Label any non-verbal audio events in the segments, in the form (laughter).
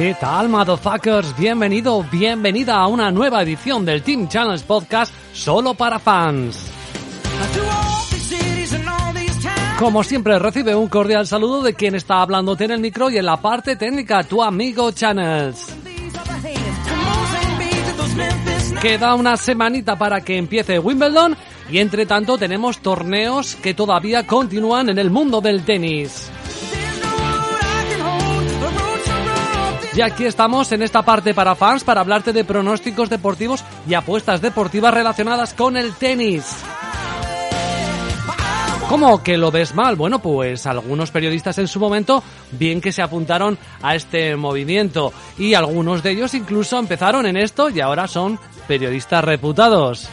¿Qué tal, motherfuckers? Bienvenido, bienvenida a una nueva edición del Team Channels Podcast solo para fans. Como siempre, recibe un cordial saludo de quien está hablándote en el micro y en la parte técnica, tu amigo Channels. Queda una semanita para que empiece Wimbledon y entre tanto tenemos torneos que todavía continúan en el mundo del tenis. Y aquí estamos en esta parte para fans para hablarte de pronósticos deportivos y apuestas deportivas relacionadas con el tenis. ¿Cómo que lo ves mal? Bueno, pues algunos periodistas en su momento bien que se apuntaron a este movimiento y algunos de ellos incluso empezaron en esto y ahora son periodistas reputados.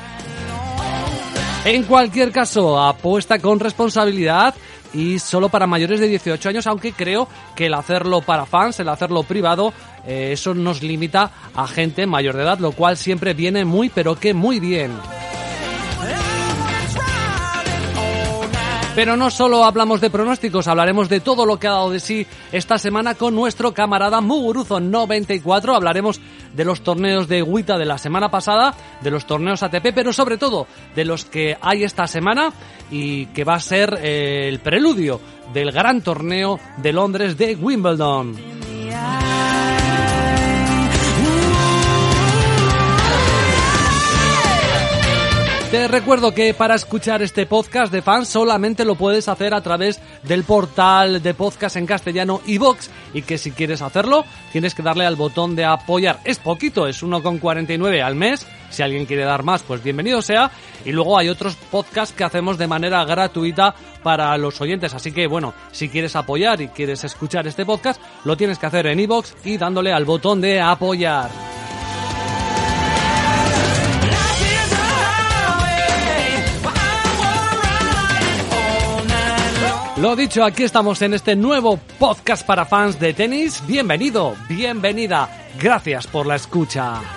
En cualquier caso, apuesta con responsabilidad y solo para mayores de 18 años, aunque creo que el hacerlo para fans, el hacerlo privado, eh, eso nos limita a gente mayor de edad, lo cual siempre viene muy, pero que muy bien. Pero no solo hablamos de pronósticos, hablaremos de todo lo que ha dado de sí esta semana con nuestro camarada Muguruzo94. Hablaremos de los torneos de Wita de la semana pasada, de los torneos ATP, pero sobre todo de los que hay esta semana y que va a ser eh, el preludio del gran torneo de Londres de Wimbledon. Te recuerdo que para escuchar este podcast de fans solamente lo puedes hacer a través del portal de podcast en castellano iVox y que si quieres hacerlo tienes que darle al botón de apoyar. Es poquito, es 1,49 al mes. Si alguien quiere dar más, pues bienvenido sea. Y luego hay otros podcasts que hacemos de manera gratuita para los oyentes. Así que bueno, si quieres apoyar y quieres escuchar este podcast, lo tienes que hacer en iVox y dándole al botón de apoyar. Lo dicho, aquí estamos en este nuevo podcast para fans de tenis. Bienvenido, bienvenida. Gracias por la escucha.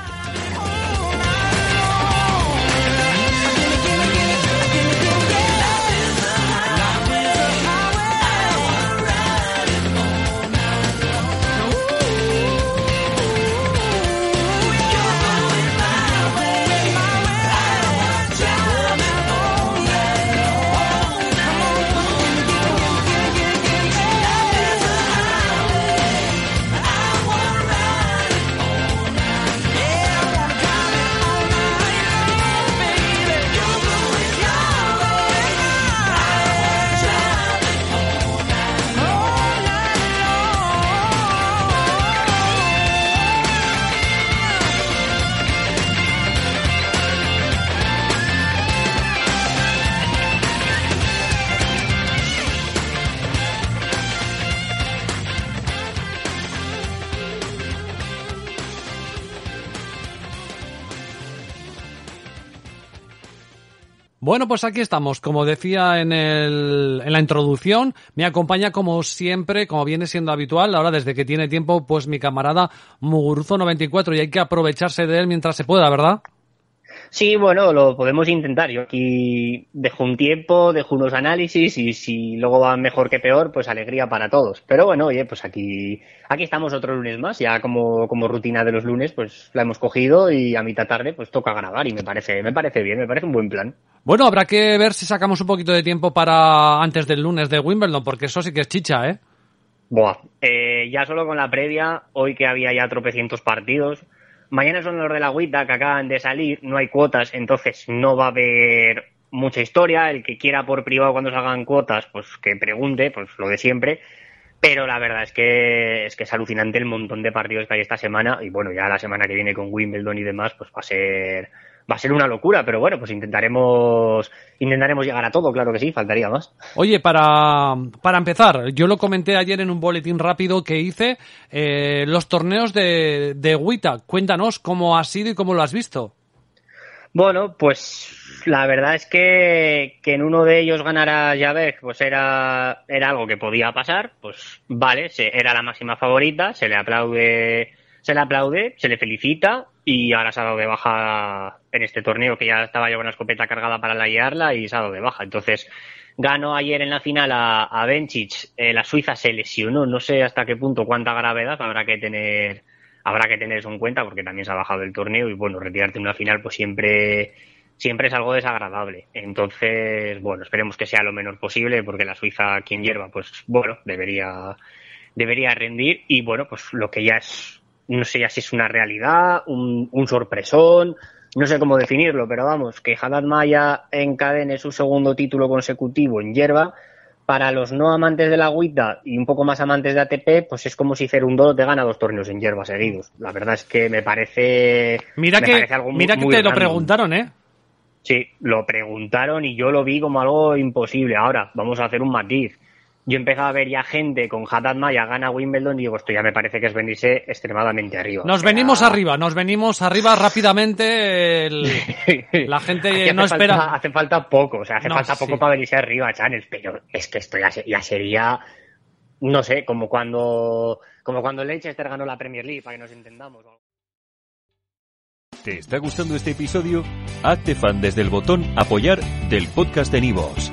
Bueno, pues aquí estamos. Como decía en, el, en la introducción, me acompaña como siempre, como viene siendo habitual, ahora desde que tiene tiempo, pues mi camarada Muguruzo94 y hay que aprovecharse de él mientras se pueda, ¿verdad? Sí, bueno, lo podemos intentar. Yo aquí dejo un tiempo, dejo unos análisis y si luego va mejor que peor, pues alegría para todos. Pero bueno, oye, pues aquí, aquí estamos otro lunes más. Ya como, como rutina de los lunes, pues la hemos cogido y a mitad tarde pues toca grabar y me parece, me parece bien, me parece un buen plan. Bueno, habrá que ver si sacamos un poquito de tiempo para antes del lunes de Wimbledon, porque eso sí que es chicha, ¿eh? Buah, eh, ya solo con la previa, hoy que había ya tropecientos partidos. Mañana son los de la agüita que acaban de salir, no hay cuotas, entonces no va a haber mucha historia. El que quiera por privado cuando salgan cuotas, pues que pregunte, pues lo de siempre. Pero la verdad es que es que es alucinante el montón de partidos que hay esta semana y bueno, ya la semana que viene con Wimbledon y demás, pues va a ser va a ser una locura, pero bueno, pues intentaremos intentaremos llegar a todo, claro que sí, faltaría más. Oye, para, para empezar, yo lo comenté ayer en un boletín rápido que hice, eh, los torneos de, de Wita, cuéntanos cómo ha sido y cómo lo has visto. Bueno, pues la verdad es que, que en uno de ellos ganara Javek, pues era, era algo que podía pasar, pues vale, se, era la máxima favorita, se le aplaude, se le aplaude, se le felicita y ahora se ha dado de baja en este torneo que ya estaba llevando una escopeta cargada para la guiarla y se ha dado de baja. Entonces, ganó ayer en la final a, a eh, la Suiza se lesionó, no sé hasta qué punto, cuánta gravedad habrá que tener habrá que tener eso en cuenta porque también se ha bajado el torneo y bueno, retirarte en una final pues siempre siempre es algo desagradable. Entonces, bueno, esperemos que sea lo menor posible porque la Suiza quien hierba pues bueno, debería debería rendir y bueno, pues lo que ya es no sé ya si es una realidad, un, un sorpresón, no sé cómo definirlo, pero vamos, que Haddad Maya encadene su segundo título consecutivo en hierba para los no amantes de la agüita y un poco más amantes de ATP, pues es como si Cerundolo te gana dos torneos en hierba seguidos. La verdad es que me parece. Mira me que, parece algo mira muy, que muy te lo preguntaron, ¿eh? Sí, lo preguntaron y yo lo vi como algo imposible. Ahora, vamos a hacer un matiz. Yo empezaba a ver ya gente con Haddad Maya gana Wimbledon y digo, esto ya me parece que es venirse extremadamente arriba. Nos O sea, venimos arriba, nos venimos arriba rápidamente. el- (laughs) la gente no espera. Falta, hace falta poco, o sea, hace No, falta sí. poco para venirse arriba, Channel, pero es que esto ya, se- ya sería, no sé, como cuando, como cuando Leicester ganó la Premier League, para que nos entendamos. ¿Te está gustando este episodio? Hazte fan desde el botón Apoyar del podcast de Nivos.